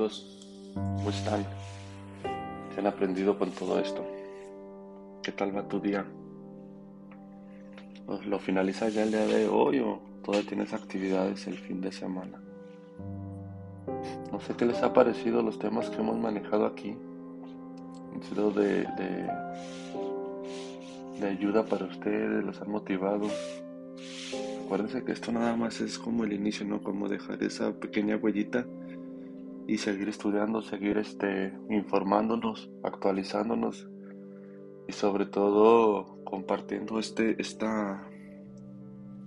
¿cómo están? ¿Qué han aprendido con todo esto? ¿Qué tal va tu día? ¿Lo finalizas ya el día de hoy o todavía tienes actividades el fin de semana? No sé qué les ha parecido los temas que hemos manejado aquí. Han sido de, de, de ayuda para ustedes, los han motivado. Acuérdense que esto nada más es como el inicio, ¿no? Como dejar esa pequeña huellita y seguir estudiando, seguir este, informándonos, actualizándonos y sobre todo compartiendo este, esta,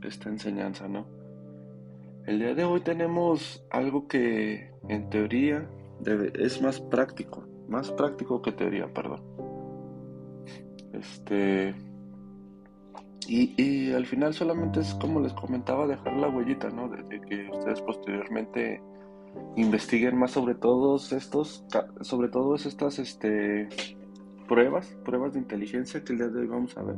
esta enseñanza, ¿no? El día de hoy tenemos algo que en teoría es más práctico, más práctico que teoría, perdón. Este y, y, al final solamente es como les comentaba dejar la huellita, ¿no? De, que ustedes posteriormente investiguen más sobre todos estos, sobre todas estas este, pruebas, pruebas de inteligencia que el día de hoy vamos a ver.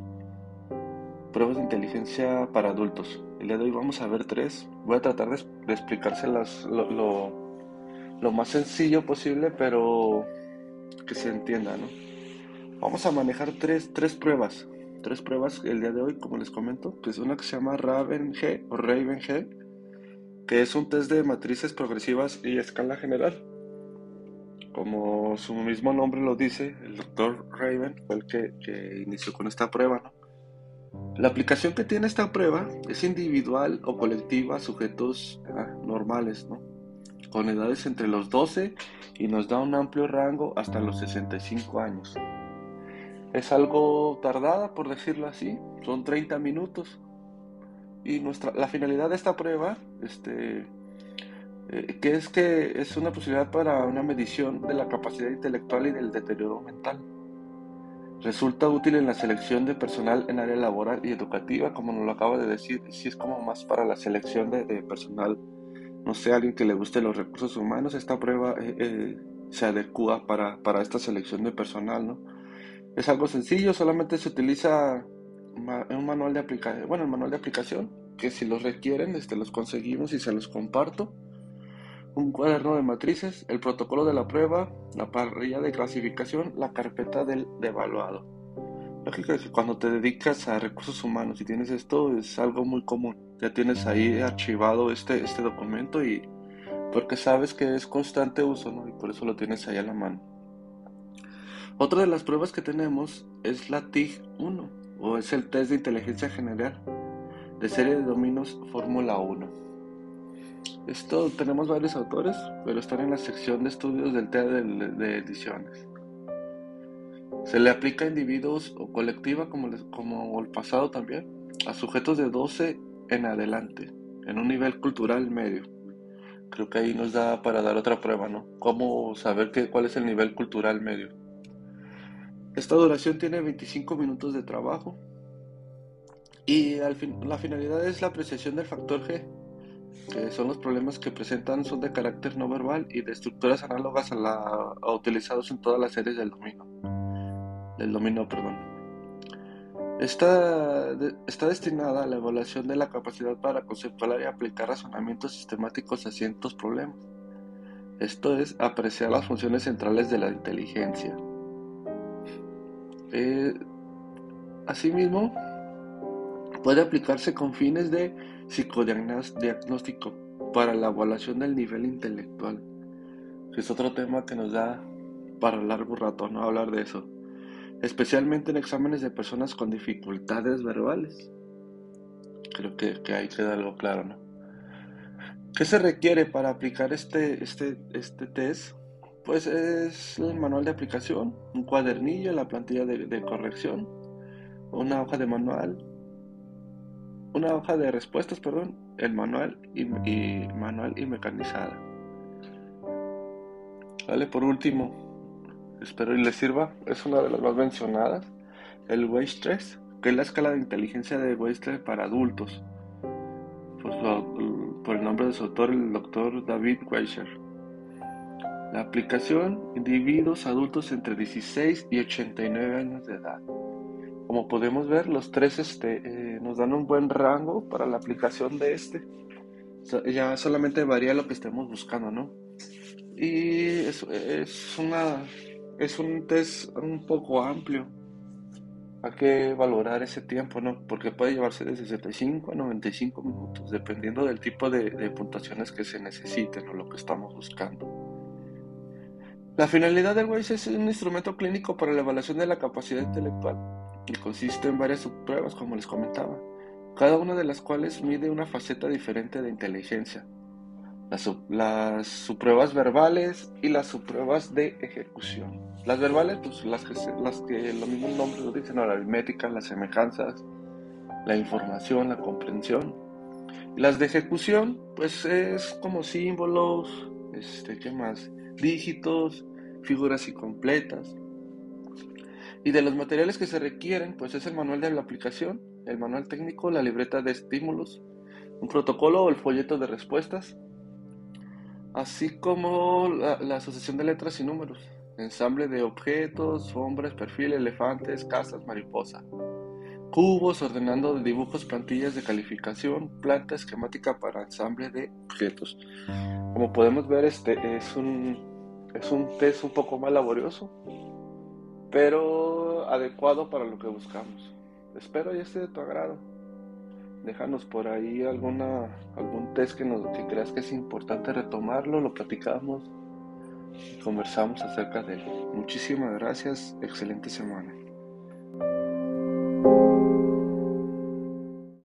Pruebas de inteligencia para adultos. El día de hoy vamos a ver tres. Voy a tratar de, explicárselas lo, más sencillo posible, pero que se entienda, ¿no? Vamos a manejar tres, tres pruebas tres pruebas el día de hoy, como les comento, que es una que se llama Raven G o Raven G, que es un test de matrices progresivas y escala general. Como su mismo nombre lo dice, el doctor Raven fue el que, inició con esta prueba. ¿no? La aplicación que tiene esta prueba es individual o colectiva sujetos ah, normales, ¿no? con edades entre los 12 y nos da un amplio rango hasta los 65 años. Es algo tardada, por decirlo así, son 30 minutos. Y nuestra, la finalidad de esta prueba, este, eh, que es que es una posibilidad para una medición de la capacidad intelectual y del deterioro mental. Resulta útil en la selección de personal en área laboral y educativa, como nos lo acaba de decir, si es como más para la selección de, personal, no sé, alguien que le guste los recursos humanos, esta prueba eh, eh, se adecua para, para esta selección de personal, ¿no? Es algo sencillo, solamente se utiliza un manual de aplicación, bueno, el manual de aplicación, que si los requieren, este, los conseguimos y se los comparto. Un cuaderno de matrices, el protocolo de la prueba, la parrilla de clasificación, la carpeta del evaluado. Lógico que cuando te dedicas a recursos humanos y tienes esto es algo muy común. Ya tienes ahí archivado este, este documento y porque sabes que es constante uso, ¿no? Y por eso lo tienes ahí a la mano. Otra de las pruebas que tenemos es la TIG 1, o es el test de inteligencia general de serie de dominios Fórmula 1. Esto tenemos varios autores, pero están en la sección de estudios del TEA de, ediciones. Se le aplica a individuos o colectiva, como, como el pasado también, a sujetos de 12 en adelante, en un nivel cultural medio. Creo que ahí nos da para dar otra prueba, ¿no? ¿Cómo saber qué, cuál es el nivel cultural medio? Esta duración tiene 25 minutos de trabajo y la finalidad es la apreciación del factor G, que son los problemas que presentan son de carácter no verbal y de estructuras análogas a, la, a utilizados en todas las series del dominio. Del dominio, perdón. Esta de, está destinada a la evaluación de la capacidad para conceptualizar y aplicar razonamientos sistemáticos a ciertos problemas. Esto es apreciar las funciones centrales de la inteligencia. Eh, asimismo, puede aplicarse con fines de psicodiagnóstico para la evaluación del nivel intelectual, es otro tema que nos da para largo rato no hablar de eso, especialmente en exámenes de personas con dificultades verbales. Creo que, que ahí queda algo claro, ¿no? ¿Qué se requiere para aplicar este, este, este test? Pues es el manual de aplicación, un cuadernillo, la plantilla de, corrección, una hoja de manual, una hoja de respuestas, perdón, el manual y, manual y mecanizada. Vale, por último, espero y les sirva, es una de las más mencionadas, el Weistress, que es la escala de inteligencia de Weistress para adultos, por, su, por el nombre de su autor, el doctor David Weiser. La aplicación, individuos adultos entre 16 y 89 años de edad. Como podemos ver, los tres este, eh, nos dan un buen rango para la aplicación de este. ya solamente varía lo que estemos buscando, ¿no? Y es, una, es un test un poco amplio. Hay que valorar ese tiempo, ¿no? Porque puede llevarse de 65 a 95 minutos, dependiendo del tipo de puntuaciones que se necesiten o lo que estamos buscando. La finalidad del WAIS es un instrumento clínico para la evaluación de la capacidad intelectual y consiste en varias subpruebas, como les comentaba, cada una de las cuales mide una faceta diferente de inteligencia. Las, subpruebas verbales y las subpruebas de ejecución. Las verbales, pues las que, las que lo mismo nombre lo dicen, la aritmética, las semejanzas, la información, la comprensión. Las de ejecución, pues es como símbolos, este, ¿qué más? Dígitos, figuras incompletas. Y de los materiales que se requieren, pues es el manual de la aplicación, el manual técnico, la libreta de estímulos, un protocolo o el folleto de respuestas, así como la, asociación de letras y números, ensamble de objetos, sombras, perfil, elefantes, casas, mariposa, cubos, ordenando dibujos, plantillas de calificación, planta esquemática para ensamble de objetos. Como podemos ver, este es un, es un test un poco más laborioso, pero adecuado para lo que buscamos. Espero y esté de tu agrado. Déjanos por ahí alguna, algún test que, nos, que creas que es importante retomarlo, lo platicamos y conversamos acerca de él. Muchísimas gracias, excelente semana.